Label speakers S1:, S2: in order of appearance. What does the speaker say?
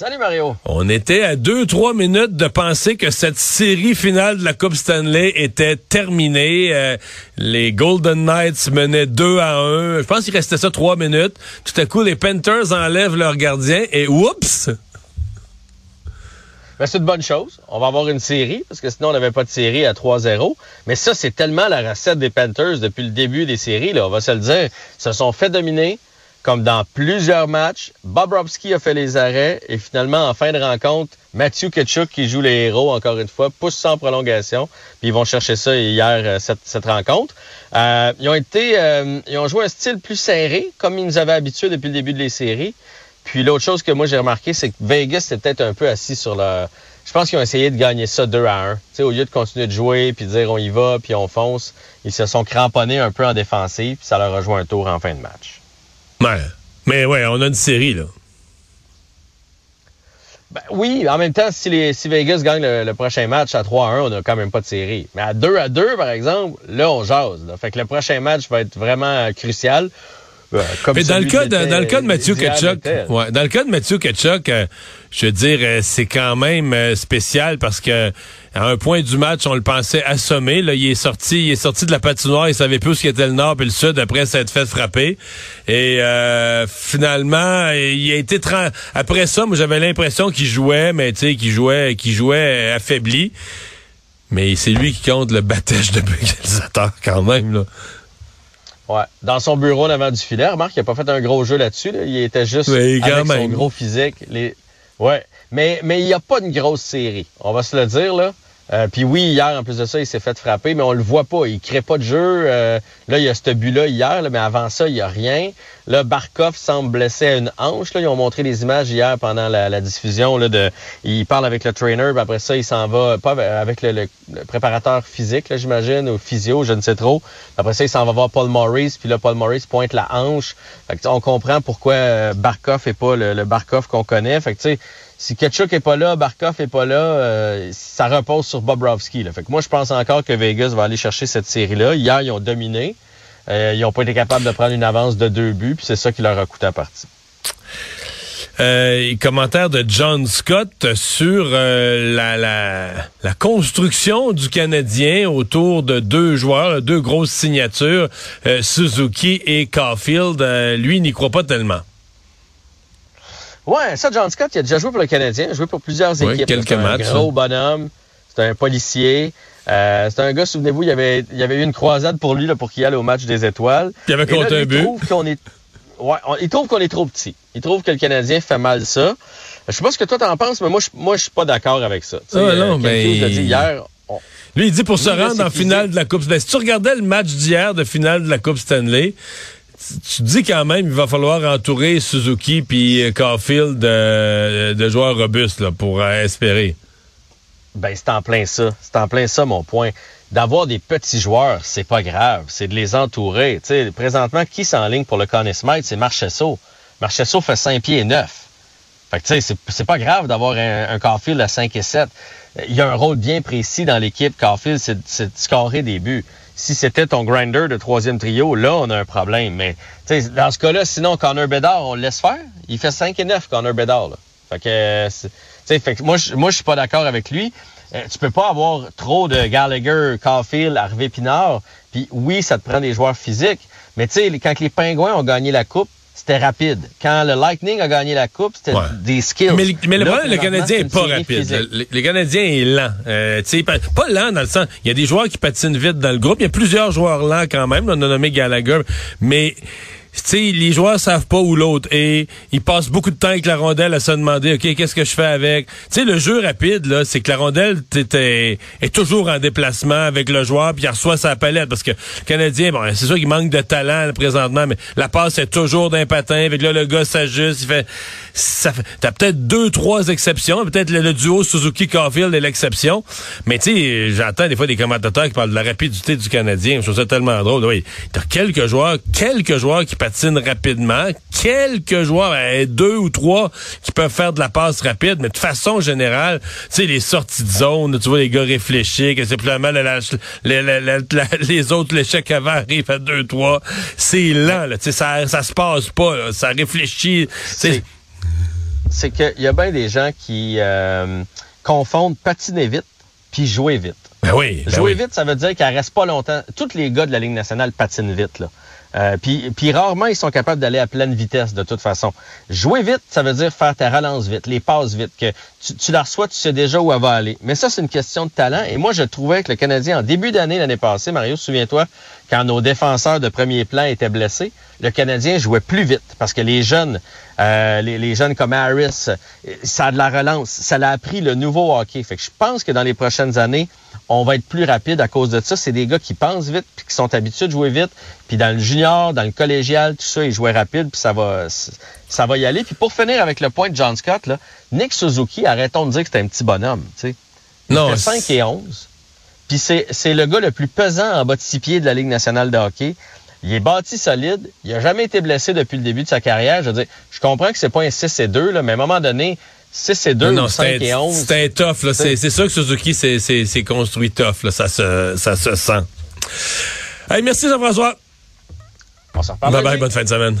S1: Salut Mario.
S2: On était à deux, trois minutes de penser que cette série finale de la Coupe Stanley était terminée. Euh, les Golden Knights menaient 2 à 1. Je pense qu'il restait ça trois minutes. Tout à coup, les Panthers enlèvent leur gardien et oups!
S1: Ben, c'est une bonne chose. On va avoir une série, parce que sinon, on n'avait pas de série à 3-0. Mais ça, c'est tellement la recette des Panthers depuis le début des séries, là, on va se le dire. Ils se sont fait dominer, comme dans plusieurs matchs. Bobrovski a fait les arrêts, et finalement, en fin de rencontre, Matthew Ketchuk, qui joue les héros, encore une fois, pousse sans prolongation. Puis ils vont chercher ça hier, euh, cette, rencontre. Euh, ils ont été, euh, ils ont joué un style plus serré, comme ils nous avaient habitués depuis le début de les séries. Puis l'autre chose que moi j'ai remarqué, c'est que Vegas s'est peut-être un peu assis sur le. Je pense qu'ils ont essayé de gagner ça 2 à 1. sais, au lieu de continuer de jouer, puis de dire on y va, puis on fonce, ils se sont cramponnés un peu en défensive, puis ça leur a joué un tour en fin de match.
S2: Mais ouais, on a une série, là.
S1: Ben, oui, en même temps, si, les, si Vegas gagne le, prochain match à 3 à 1, on n'a quand même pas de série. Mais à 2 à 2, par exemple, là, on jase. Fait que le prochain match va être vraiment crucial.
S2: Mais dans le cas de, dans le cas de Mathieu Ketchuk, ouais, dans le cas de Mathieu Ketchuk, euh, je veux dire, euh, c'est quand même euh, spécial parce que à un point du match, on le pensait assommé. Là, il est sorti, il est sorti de la patinoire, il savait plus où était le nord et le sud après s'être fait frapper. Et finalement, il a été après ça, moi j'avais l'impression qu'il jouait, mais tu sais, qu'il jouait, qu'il jouait affaibli. Mais c'est lui qui compte le batège de l'égalisateur quand même là.
S1: Ouais. Dans son bureau en avant du filet, remarque, il n'a pas fait un gros jeu là-dessus. Il était juste avec son gros physique. Les... Ouais. Mais, mais il n'y a pas une grosse série. On va se le dire, là. Euh, puis oui, hier, en plus de ça, il s'est fait frapper, mais on le voit pas. Il crée pas de jeu. Euh, là, il y a ce but-là hier, mais avant ça, il y a rien. Là, Barkov semble blessé à une hanche. Là. Ils ont montré les images hier pendant la, diffusion. Là, de, il parle avec le trainer, puis après ça, il s'en va, pas avec le, préparateur physique, j'imagine, ou physio, je ne sais trop. Après ça, il s'en va voir Paul Morris, puis là, Paul Morris pointe la hanche. Fait que, on comprend pourquoi euh, Barkov est pas le, le Barkov qu'on connaît. Fait que, tu sais, si Ketchuk est pas là, Barkov est pas là, euh, ça repose sur Bobrovski. Moi, je pense encore que Vegas va aller chercher cette série-là. Hier, ils ont dominé. Euh, ils n'ont pas été capables de prendre une avance de deux buts, puis c'est ça qui leur a coûté à partie.
S2: Euh, commentaire de John Scott sur la, construction du Canadien autour de deux joueurs, deux grosses signatures, Suzuki et Caulfield. lui, n'y croit pas tellement.
S1: Ouais, ça, John Scott, il a déjà joué pour le Canadien, il a joué pour plusieurs équipes.
S2: quelques matchs.
S1: un gros bonhomme, c'est un policier. Euh, c'est un gars, souvenez-vous, il y avait, il y avait eu une croisade pour lui là, pour qu'il aille au match des étoiles.
S2: Il avait compté un but.
S1: Il trouve qu'on est, ouais, il trouve qu'on est trop petit. Il trouve que le Canadien fait mal ça. Je sais pas ce que toi t'en penses, mais moi, je, moi, je suis pas d'accord avec ça.
S2: Ah, non, mais...
S1: Euh, dit hier.
S2: Lui, il dit pour se rendre en finale de la Coupe Stanley. Si tu regardais le match d'hier de finale de la Coupe Stanley, tu dis quand même il va falloir entourer Suzuki puis Caulfield de, de, joueurs robustes pour euh, espérer.
S1: Ben c'est en plein ça, c'est en plein ça mon point. D'avoir des petits joueurs, c'est pas grave, c'est de les entourer. présentement, qui s'enligne pour le Conn Smythe, c'est Marchesso. Marchesso fait 5 pieds et 9. Fait que tu sais, c'est pas grave d'avoir un, un Caulfield à 5 et 7. Il y a un rôle bien précis dans l'équipe. Caulfield, c'est de scorer des buts si c'était ton grinder de troisième trio, là, on a un problème. Mais dans ce cas-là, sinon, Connor Bedard, on le laisse faire. Il fait 5 et 9, Connor Bedard. Fait que, fait moi, je suis pas d'accord avec lui. Euh, tu peux pas avoir trop de Gallagher, Caulfield, Harvey Pinard. Puis oui, ça te prend des joueurs physiques. Mais tu quand les Pingouins ont gagné la Coupe, c'était rapide. Quand le Lightning a gagné la Coupe, c'était des skills.
S2: Mais, le problème, le Canadien est pas rapide. Le, Canadien est lent. Euh, pas lent dans le sens, il y a des joueurs qui patinent vite dans le groupe. Il y a plusieurs joueurs lents quand même. On a nommé Gallagher. Mais sais, les joueurs savent pas où l'autre et ils passent beaucoup de temps avec la rondelle à se demander, OK, qu'est-ce que je fais avec? Tu sais, le jeu rapide, là, c'est que la rondelle est, est toujours en déplacement avec le joueur puis il reçoit sa palette parce que le Canadien, bon, c'est sûr qu'il manque de talent présentement, mais la passe est toujours d'un patin. Avec là, le gars s'ajuste, il fait, ça fait, t'as peut-être deux, trois exceptions. Peut-être le, duo Suzuki-Caulfield est l'exception. Mais tu sais, j'entends des fois des commentateurs qui parlent de la rapidité du Canadien. Je trouve ça tellement drôle. Oui, t'as quelques joueurs, quelques joueurs qui patinent rapidement. Quelques joueurs, ben, deux ou trois, qui peuvent faire de la passe rapide, mais de façon générale, tu sais, les sorties de zone, tu vois les gars réfléchir, que c'est plus mal les autres, l'échec avant arrive à deux, trois. C'est lent, là, tu sais, ça, ça se passe pas, ça réfléchit.
S1: C'est qu'il y a bien des gens qui euh, confondent patiner vite puis jouer vite.
S2: Ben oui.
S1: Ben jouer vite, ça veut dire qu'elle reste pas longtemps. Tous les gars de la Ligue nationale patinent vite, là. Euh, puis, rarement, ils sont capables d'aller à pleine vitesse de toute façon. Jouer vite, ça veut dire faire ta relance vite, les passes vite, que tu, tu la reçois, tu sais déjà où elle va aller. Mais ça, c'est une question de talent. Et moi, je trouvais que le Canadien, en début d'année l'année passée, Mario, souviens-toi, quand nos défenseurs de premier plan étaient blessés, le Canadien jouait plus vite parce que les jeunes, euh, les, les, jeunes comme Harris, ça a de la relance, ça l'a appris le nouveau hockey. Fait que je pense que dans les prochaines années, on va être plus rapide à cause de ça. C'est des gars qui pensent vite puis qui sont habitués de jouer vite. Puis dans le junior, dans le collégial, tout ça, ils jouaient rapide puis ça va, ça va y aller. Puis pour finir avec le point de John Scott, là, Nick Suzuki, arrêtons de dire que c'était un petit bonhomme. Tu sais. Non. 5 et 11. Puis c'est, le gars le plus pesant en bas de six pieds de la Ligue nationale de hockey. Il est bâti solide. Il a jamais été blessé depuis le début de sa carrière. Je veux dire, je comprends que c'est pas un 6 et 2, là, mais à un moment donné, 6 et 2 non, ou 5 et 11.
S2: C'est un tough. Là. C'est, sûr que Suzuki, c'est, construit tough. Là. Ça, se, ça se sent. Hey, merci Jean-François.
S1: On s'en reparle.
S2: Bye bye, bonne fin de semaine.